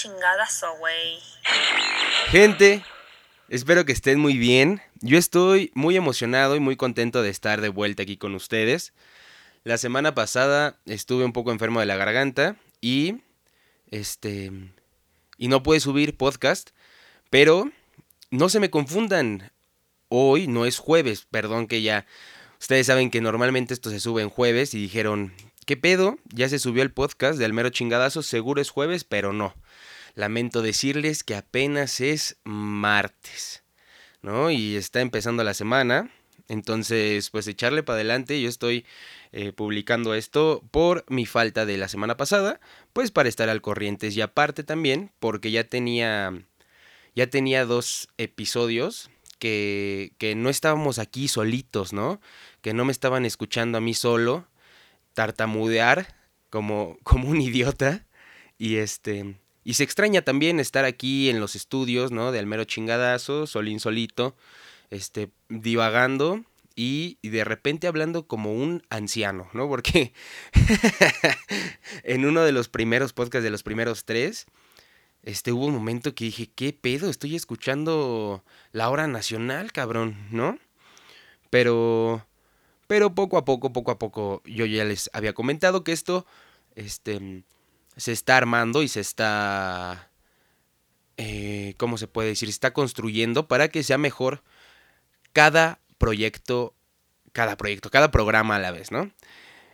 chingadazo, güey. Gente, espero que estén muy bien. Yo estoy muy emocionado y muy contento de estar de vuelta aquí con ustedes. La semana pasada estuve un poco enfermo de la garganta y este y no pude subir podcast, pero no se me confundan. Hoy no es jueves, perdón que ya ustedes saben que normalmente esto se sube en jueves y dijeron, ¿qué pedo? Ya se subió el podcast del mero chingadazo, seguro es jueves, pero no. Lamento decirles que apenas es martes, ¿no? Y está empezando la semana. Entonces, pues echarle para adelante. Yo estoy eh, publicando esto por mi falta de la semana pasada, pues para estar al corriente y aparte también porque ya tenía ya tenía dos episodios que, que no estábamos aquí solitos, ¿no? Que no me estaban escuchando a mí solo tartamudear como, como un idiota y este y se extraña también estar aquí en los estudios, ¿no? De Almero Chingadazo, solín solito, este, divagando y, de repente hablando como un anciano, ¿no? Porque en uno de los primeros podcasts de los primeros tres, este, hubo un momento que dije, ¿qué pedo? Estoy escuchando la hora nacional, cabrón, ¿no? Pero, pero poco a poco, poco a poco, yo ya les había comentado que esto, este, se está armando y se está, eh, ¿cómo se puede decir? Se está construyendo para que sea mejor cada proyecto, cada proyecto, cada programa a la vez, ¿no?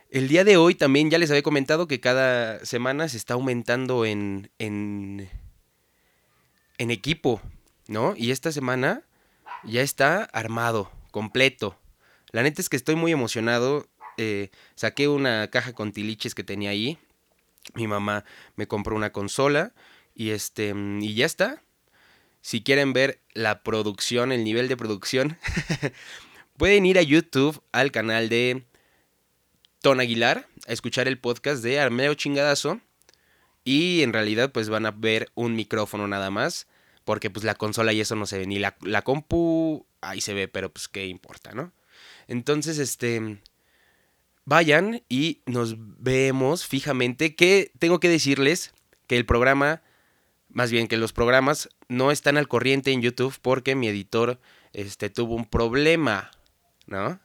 El día de hoy también ya les había comentado que cada semana se está aumentando en, en, en equipo, ¿no? Y esta semana ya está armado, completo. La neta es que estoy muy emocionado. Eh, saqué una caja con tiliches que tenía ahí. Mi mamá me compró una consola y este y ya está. Si quieren ver la producción, el nivel de producción, pueden ir a YouTube al canal de Ton Aguilar a escuchar el podcast de Armeo Chingadazo y en realidad pues van a ver un micrófono nada más porque pues la consola y eso no se ve ni la, la compu ahí se ve pero pues qué importa, ¿no? Entonces este vayan y nos vemos fijamente. Que tengo que decirles que el programa, más bien que los programas no están al corriente en YouTube porque mi editor este, tuvo un problema, ¿no?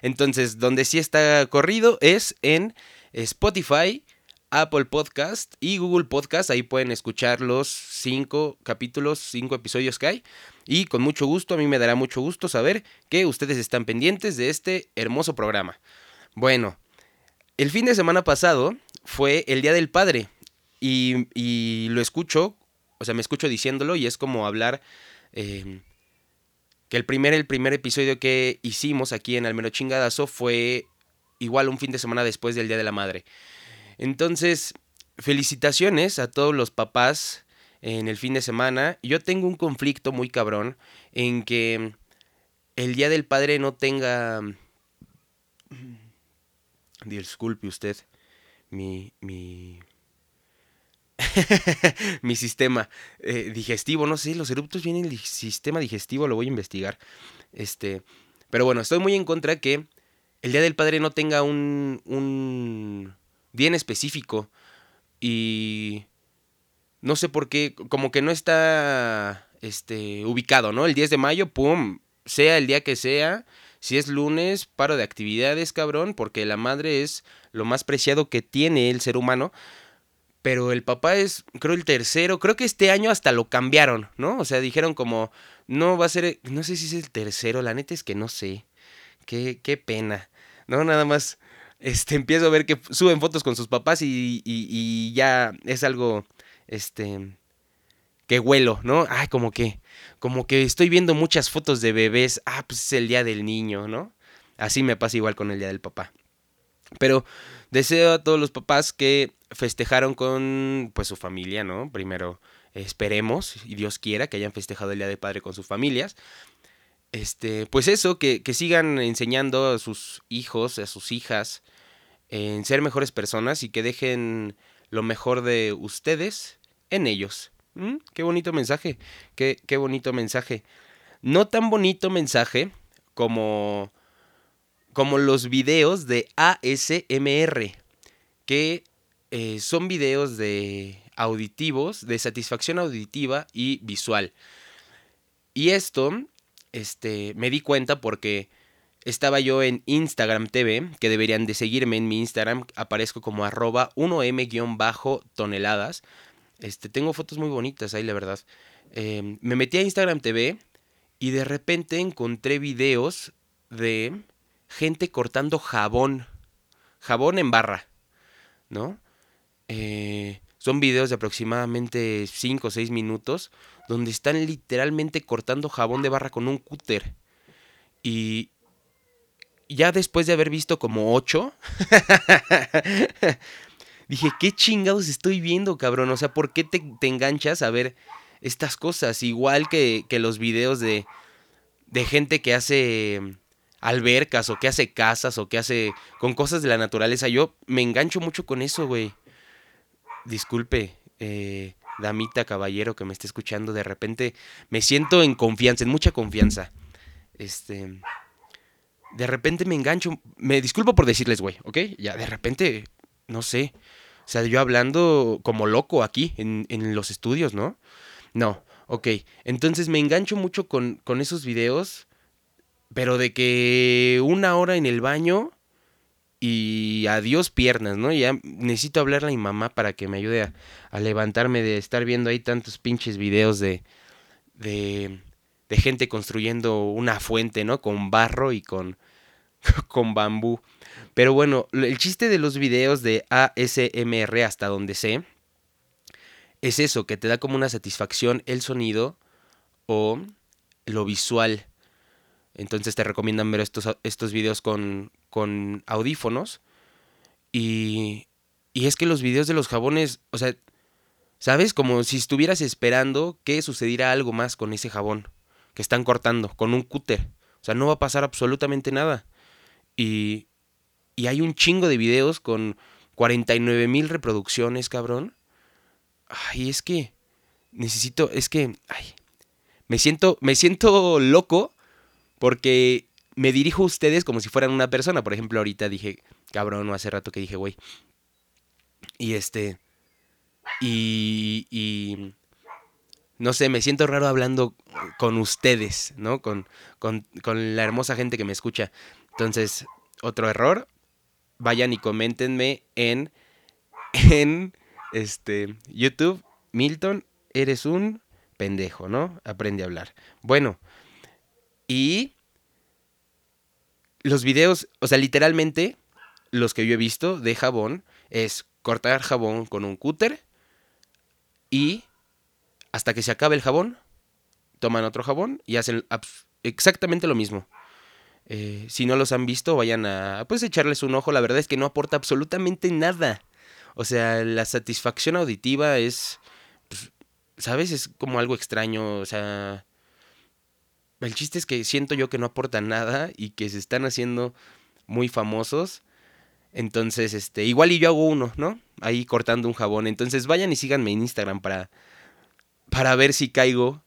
Entonces, donde sí está corrido es en Spotify, Apple Podcast y Google Podcast. Ahí pueden escuchar los cinco capítulos, cinco episodios que hay. Y con mucho gusto, a mí me dará mucho gusto saber que ustedes están pendientes de este hermoso programa. Bueno, el fin de semana pasado fue el Día del Padre y, lo escucho, o sea, me escucho diciéndolo y es como hablar em, que el primer, el primer episodio que hicimos aquí en Almero Chingadazo fue igual un fin de semana después del Día de la Madre. Entonces, felicitaciones a todos los papás en el fin de semana. Yo tengo un conflicto muy cabrón en que el Día del Padre no tenga disculpe usted, mi, mi, mi sistema eh, digestivo, no sé, los eruptos vienen del sistema digestivo, lo voy a investigar. Este, pero bueno, estoy muy en contra que el Día del Padre no tenga un, un bien específico y no sé por qué, como que no está este, ubicado, ¿no? El 10 de mayo, pum, sea el día que sea, si es lunes, paro de actividades, cabrón, porque la madre es lo más preciado que tiene el ser humano. Pero el papá es, creo, el tercero. Creo que este año hasta lo cambiaron, ¿no? O sea, dijeron como, no va a ser, no sé si es el tercero, la neta es que no sé. Qué, qué pena. No, nada más, este, empiezo a ver que suben fotos con sus papás y, y, y ya es algo, este, que huelo, ¿no? Ay, como que, como que estoy viendo muchas fotos de bebés. Ah, pues es el día del niño, ¿no? Así me pasa igual con el día del papá. Pero deseo a todos los papás que festejaron con pues su familia, ¿no? Primero esperemos y Dios quiera que hayan festejado el día del padre con sus familias. Este, pues eso, que, que sigan enseñando a sus hijos, a sus hijas, en ser mejores personas y que dejen lo mejor de ustedes en ellos. Mm, qué bonito mensaje, qué, qué bonito mensaje. No tan bonito mensaje como, como los videos de ASMR, que eh, son videos de auditivos, de satisfacción auditiva y visual. Y esto, este, me di cuenta porque estaba yo en Instagram TV, que deberían de seguirme en mi Instagram, aparezco como arroba 1m-toneladas. Este, tengo fotos muy bonitas ahí, la verdad. Em, me metí a Instagram TV y de repente encontré videos de gente cortando jabón. Jabón en barra, ¿no? Eh, son videos de aproximadamente 5 o 6 minutos donde están literalmente cortando jabón de barra con un cúter. Y ya después de haber visto como 8, dije, ¿qué chingados estoy viendo, cabrón? O sea, ¿por qué te, enganchas a ver estas cosas? Igual que, los videos de, de gente que hace albercas o que hace casas o que hace con cosas de la naturaleza. Yo me engancho mucho con eso, güey disculpe, eh, damita, caballero que me esté escuchando, de repente me siento en confianza, en mucha confianza. Este. De repente me engancho. Me disculpo por decirles, güey, ¿ok? Ya, de repente, no sé. O sea, yo hablando como loco aquí, en, en los estudios, ¿no? No, ok. Entonces me engancho mucho con, con esos videos, pero de que una hora en el baño y adiós piernas, ¿no? Ya necesito hablarle a mi mamá para que me ayude a, levantarme de estar viendo ahí tantos pinches videos de, de, de, gente construyendo una fuente, ¿no? Con barro y con, con bambú. Pero bueno, el chiste de los videos de ASMR hasta donde sé es eso, que te da como una satisfacción el sonido o lo visual. Entonces te recomiendan ver estos, estos videos con, con audífonos. Y, y es que los videos de los jabones, o sea, ¿sabes? Como si estuvieras esperando que sucediera algo más con ese jabón que están cortando, con un cúter. O sea, no va a pasar absolutamente nada. Y, y hay un chingo de videos con 49 mil reproducciones, cabrón. Ay, es que necesito, es que, ay, me siento, me siento loco porque me dirijo a ustedes como si fueran una persona. Por ejemplo, ahorita dije, cabrón, no hace rato que dije, güey. Y este. Y. Y. No sé, me siento raro hablando con ustedes, ¿no? Con, con, con la hermosa gente que me escucha. Entonces, otro error. Vayan y coméntenme en. En. Este. YouTube. Milton, eres un pendejo, ¿no? Aprende a hablar. Bueno. Y los videos, o sea, literalmente, los que yo he visto de jabón es cortar jabón con un cúter y hasta que se acabe el jabón, toman otro jabón y hacen exactamente lo mismo. Eh, si no los han visto, vayan a pues echarles un ojo. La verdad es que no aporta absolutamente nada. O sea, la satisfacción auditiva es, pues, ¿sabes? Es como algo extraño. O sea, el chiste es que siento yo que no aportan nada y que se están haciendo muy famosos. Entonces, este, igual y yo hago uno, ¿no? Ahí cortando un jabón. Entonces vayan y síganme en Instagram para, para ver si caigo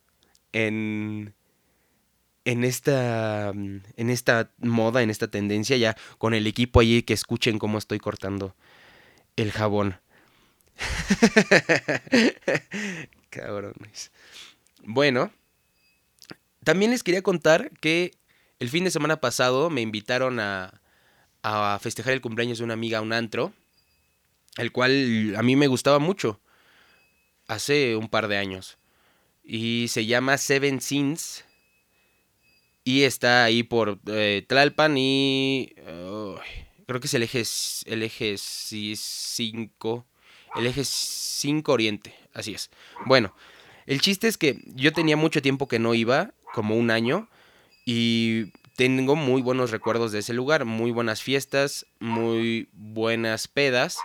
en, en esta, en esta moda, en esta tendencia, ya con el equipo allí que escuchen cómo estoy cortando el jabón. Cabrones. Bueno. También les quería contar que el fin de semana pasado me invitaron a, a festejar el cumpleaños de una amiga a un antro, el cual a mí me gustaba mucho, hace un par de años. Y se llama Seven Sins. Y está ahí por eh, Tlalpan y... creo que es el eje, el eje 5. El eje 5 Oriente. Así es. Bueno, el chiste es que yo tenía mucho tiempo que no iba como un año y tengo muy buenos recuerdos de ese lugar, muy buenas fiestas, muy buenas pedas.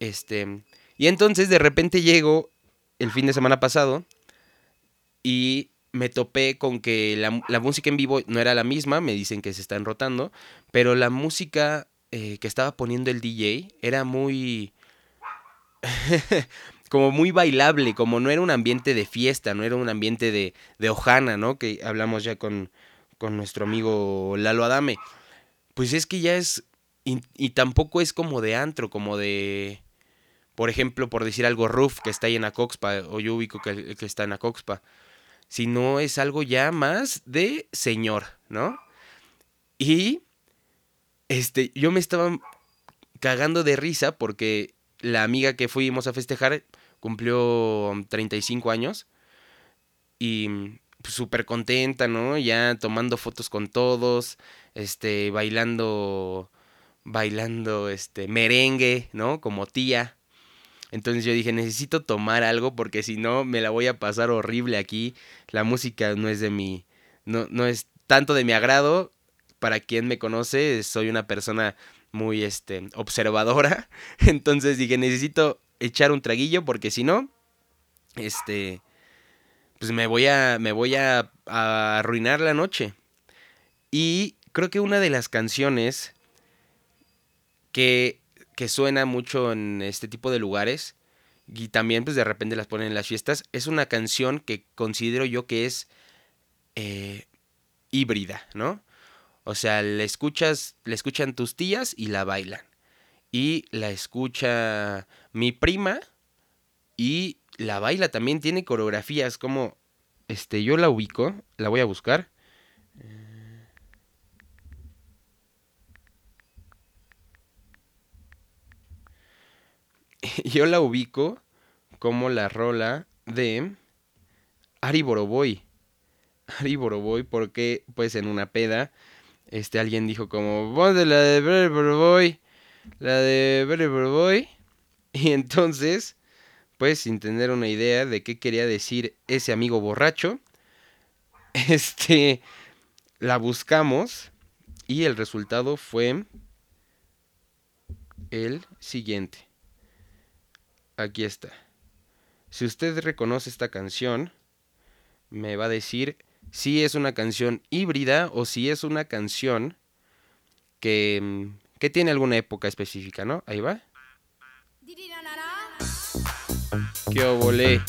Este, y entonces de repente llego el fin de semana pasado y me topé con que la, música en vivo no era la misma, me dicen que se están rotando, pero la música eh, que estaba poniendo el DJ era muy... como muy bailable, como no era un ambiente de fiesta, no era un ambiente de, de Ojana, ¿no? Que hablamos ya con, con nuestro amigo Lalo Adame. Pues es que ya es, y, tampoco es como de antro, como de, por ejemplo, por decir algo, Roof, que está ahí en Acoxpa, o yo que, que está en Acoxpa, sino es algo ya más de señor, ¿no? Y este, yo me estaba cagando de risa porque la amiga que fuimos a festejar cumplió 35 años y pues, súper contenta, ¿no? Ya tomando fotos con todos, este, bailando, bailando, este, merengue, ¿no? Como tía. Entonces yo dije, necesito tomar algo porque si no me la voy a pasar horrible aquí. La música no es de mi, no, no es tanto de mi agrado. Para quien me conoce, soy una persona muy, este, observadora. Entonces dije, necesito echar un traguillo porque si no, este, pues me voy a, me voy a, arruinar la noche. Y creo que una de las canciones que, que suena mucho en este tipo de lugares y también pues de repente las ponen en las fiestas, es una canción que considero yo que es eh, híbrida, ¿no? O sea, la escuchas, la escuchan tus tías y la bailan. Y la escucha mi prima y la baila también, tiene coreografías como, este, yo la ubico, la voy a buscar. yo la ubico como la rola de Ari Boroboy. Ari Boroboy porque pues en una peda este alguien dijo como, de la de Boroboy, la de Boroboy. Y entonces pues sin tener una idea de qué quería decir ese amigo borracho, este, la buscamos y el resultado fue el siguiente. Aquí está. Si usted reconoce esta canción, me va a decir si es una canción híbrida o si es una canción que, que tiene alguna época específica, ¿no? Ahí va. ¡Qué volé!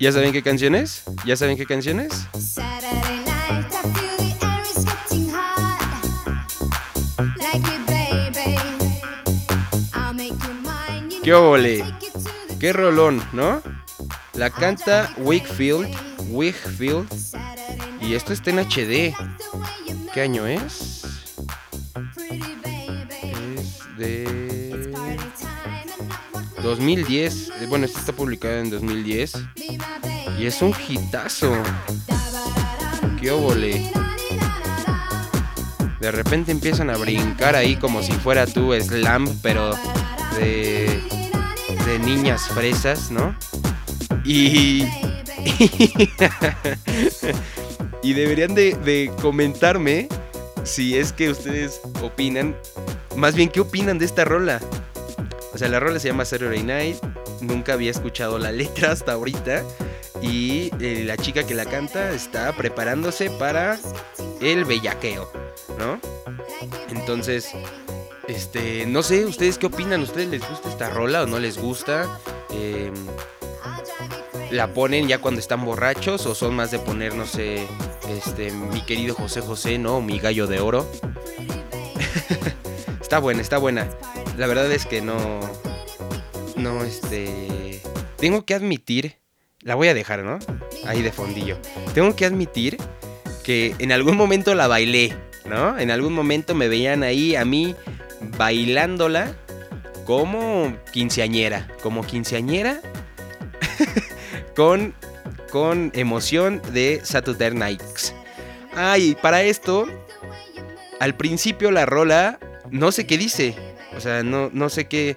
¿Ya saben qué canción es? ¿Ya saben qué canción es? ¡Qué ole! ¡Qué rolón, ¿no? La canta Wakefield, Wakefield y esto está en HD. ¿Qué año es? Es de 2010. Bueno, esto está publicado en 2010. Y es un hitazo. ¡Qué óvole! De repente empiezan a brincar ahí como si fuera tu slam, pero de, de niñas fresas, ¿no? Y... Y deberían de, comentarme si es que ustedes opinan, más bien qué opinan de esta rola. O sea, la rola se llama Saturday Night, nunca había escuchado la letra hasta ahorita. Y eh, la chica que la canta está preparándose para el bellaqueo, ¿no? Entonces, este, no sé, ¿ustedes qué opinan? ¿Ustedes les gusta esta rola o no les gusta? Eh, la ponen ya cuando están borrachos o son más de poner, no sé, este, mi querido José José, ¿no? Mi gallo de oro. está buena, está buena. La verdad es que no, no, este, tengo que admitir, la voy a dejar, ¿no? Ahí de fondillo. Tengo que admitir que en algún momento la bailé, ¿no? En algún momento me veían ahí a mí bailándola como quinceañera, como quinceañera con, con emoción de Saturday Nights. Ay, para esto, al principio la rola, no sé qué dice. O sea, no, no sé qué,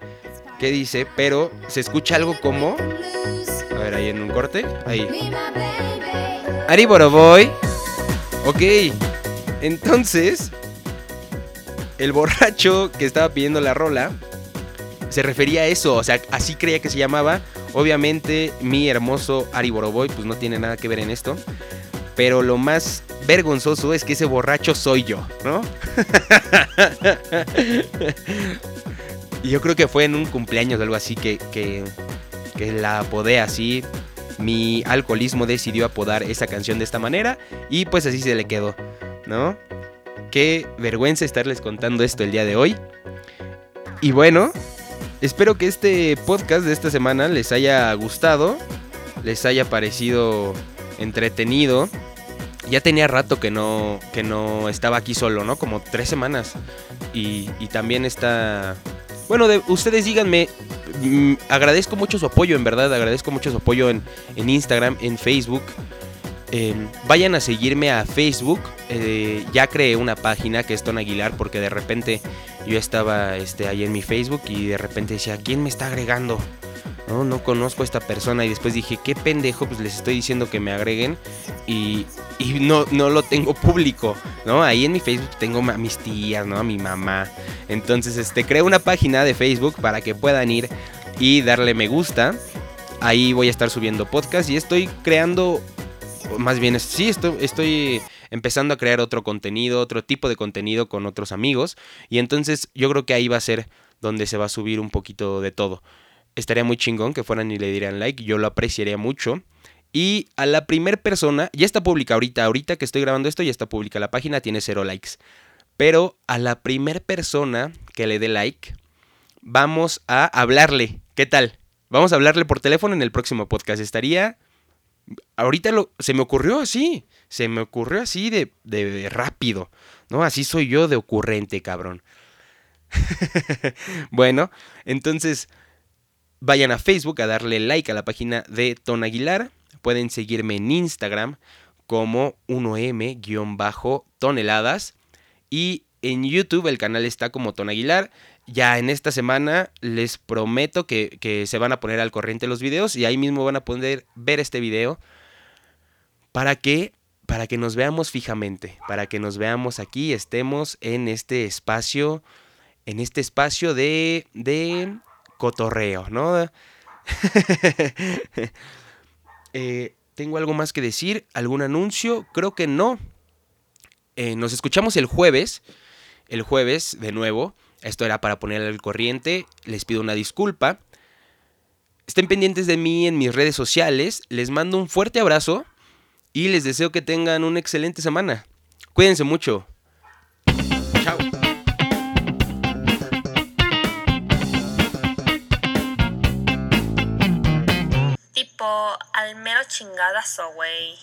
qué dice, pero se escucha algo como... A ver, ahí en un corte. Ahí. Ari Boroboy. Ok. Entonces, el borracho que estaba pidiendo la rola se refería a eso. O sea, así creía que se llamaba. Obviamente mi hermoso Ari Boroboy pues no tiene nada que ver en esto. Pero lo más vergonzoso es que ese borracho soy yo, ¿no? y yo creo que fue en un cumpleaños o algo así que, que, que la apodé así. mi alcoholismo decidió apodar esa canción de esta manera y pues así se le quedó, ¿no? Qué vergüenza estarles contando esto el día de hoy. Y bueno, espero que este podcast de esta semana les haya gustado, les haya parecido entretenido. Ya tenía rato que no, que no estaba aquí solo, ¿no? Como tres semanas. Y, también está... Bueno, de, ustedes díganme, mm, agradezco mucho su apoyo, en verdad, agradezco mucho su apoyo en, en Instagram, en Facebook. Eh, vayan a seguirme a Facebook. Eh, ya creé una página que es Ton Aguilar porque de repente yo estaba este, ahí en mi Facebook y de repente decía, ¿quién me está agregando? No, no conozco a esta persona y después dije, qué pendejo, pues les estoy diciendo que me agreguen y, y no, no lo tengo público, ¿no? Ahí en mi Facebook tengo a mis tías, ¿no? A mi mamá. Entonces, este, creo una página de Facebook para que puedan ir y darle me gusta. Ahí voy a estar subiendo podcast y estoy creando, más bien, sí, estoy, estoy empezando a crear otro contenido, otro tipo de contenido con otros amigos. Y entonces yo creo que ahí va a ser donde se va a subir un poquito de todo estaría muy chingón que fueran y le dieran like, yo lo apreciaría mucho. Y a la primer persona, ya está pública ahorita, ahorita que estoy grabando esto ya está pública la página, tiene cero likes. Pero a la primer persona que le dé like, vamos a hablarle. ¿Qué tal? Vamos a hablarle por teléfono en el próximo podcast. Estaría... Ahorita lo, se me ocurrió así, se me ocurrió así de, de rápido, ¿no? Así soy yo de ocurrente, cabrón. bueno, entonces Vayan a Facebook a darle like a la página de Ton Aguilar. Pueden seguirme en Instagram como 1M-toneladas. Y en YouTube el canal está como Ton Aguilar. Ya en esta semana les prometo que, que, se van a poner al corriente los videos y ahí mismo van a poder ver este video para que para que nos veamos fijamente, para que nos veamos aquí, estemos en este espacio en este espacio de de cotorreo, ¿no? eh, ¿Tengo algo más que decir? ¿Algún anuncio? Creo que no. Eh, nos escuchamos el jueves. El jueves, de nuevo. Esto era para poner al corriente. Les pido una disculpa. Estén pendientes de mí en mis redes sociales. Les mando un fuerte abrazo. Y les deseo que tengan una excelente semana. Cuídense mucho. Chao. al mero chingadazo, güey.